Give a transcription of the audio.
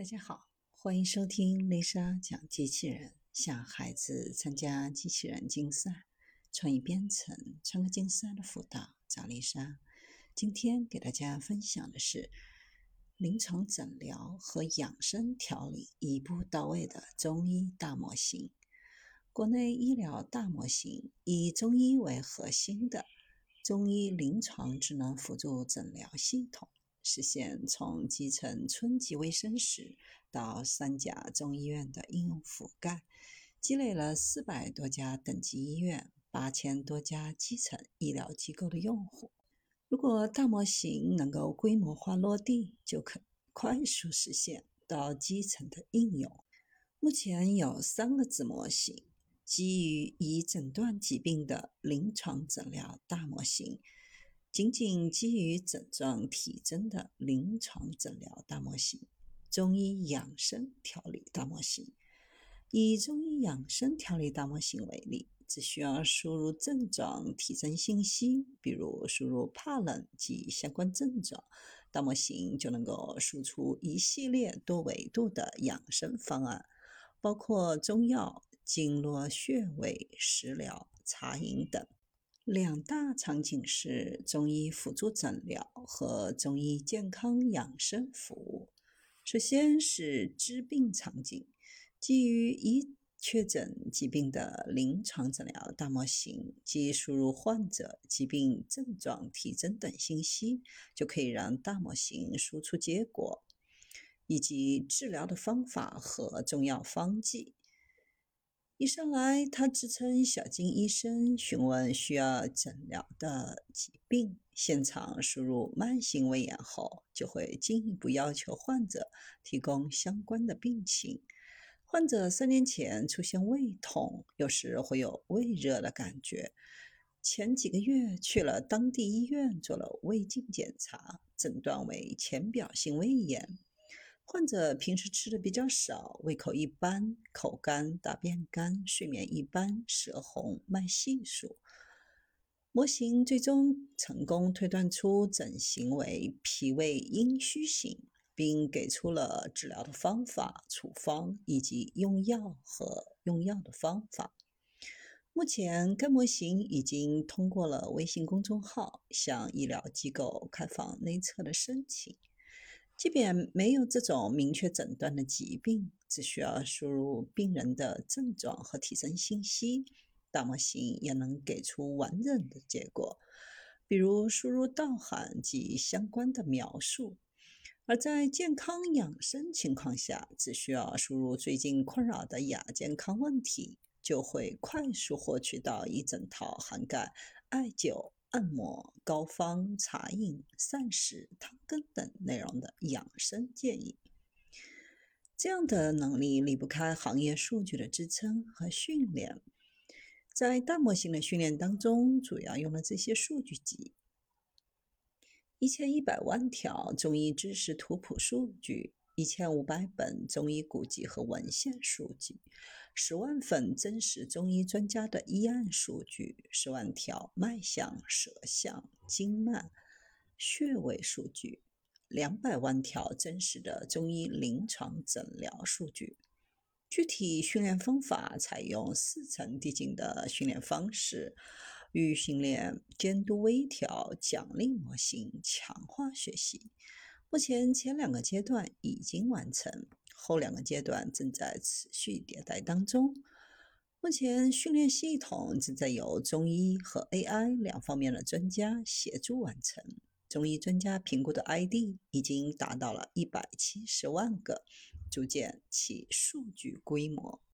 大家好，欢迎收听丽莎讲机器人，向孩子参加机器人竞赛、创意编程、创客竞赛的辅导，找丽莎。今天给大家分享的是临床诊疗和养生调理一步到位的中医大模型。国内医疗大模型以中医为核心的中医临床智能辅助诊疗系统。实现从基层村级卫生室到三甲中医院的应用覆盖，积累了四百多家等级医院、八千多家基层医疗机构的用户。如果大模型能够规模化落地，就可快速实现到基层的应用。目前有三个子模型，基于已诊断疾病的临床诊疗大模型。仅仅基于症状体征的临床诊疗大模型，中医养生调理大模型。以中医养生调理大模型为例，只需要输入症状体征信息，比如输入怕冷及相关症状，大模型就能够输出一系列多维度的养生方案，包括中药、经络穴位、食疗、茶饮等。两大场景是中医辅助诊疗和中医健康养生服务。首先是治病场景，基于已确诊疾病的临床诊疗大模型，即输入患者疾病症状、体征等信息，就可以让大模型输出结果，以及治疗的方法和中药方剂。一上来，他自称小金医生，询问需要诊疗的疾病。现场输入慢性胃炎后，就会进一步要求患者提供相关的病情。患者三年前出现胃痛，有时会有胃热的感觉。前几个月去了当地医院做了胃镜检查，诊断为浅表性胃炎。患者平时吃的比较少，胃口一般，口干、大便干、睡眠一般、舌红、脉细数。模型最终成功推断出诊型为脾胃阴虚型，并给出了治疗的方法、处方以及用药和用药的方法。目前，该模型已经通过了微信公众号向医疗机构开放内测的申请。即便没有这种明确诊断的疾病，只需要输入病人的症状和体征信息，大模型也能给出完整的结果，比如输入道函及相关的描述。而在健康养生情况下，只需要输入最近困扰的亚健康问题，就会快速获取到一整套涵盖艾灸。按摩、膏方、茶饮、膳食、汤羹等内容的养生建议，这样的能力离不开行业数据的支撑和训练。在大模型的训练当中，主要用了这些数据集：一千一百万条中医知识图谱数据。一千五百本中医古籍和文献数据，十万份真实中医专家的医案数据，十万条脉象、舌象、经脉、穴位数据，两百万条真实的中医临床诊疗数据。具体训练方法采用四层递进的训练方式，预训练、监督、微调、奖励模型，强化学习。目前前两个阶段已经完成，后两个阶段正在持续迭代当中。目前训练系统正在由中医和 AI 两方面的专家协助完成。中医专家评估的 ID 已经达到了一百七十万个，逐渐起数据规模。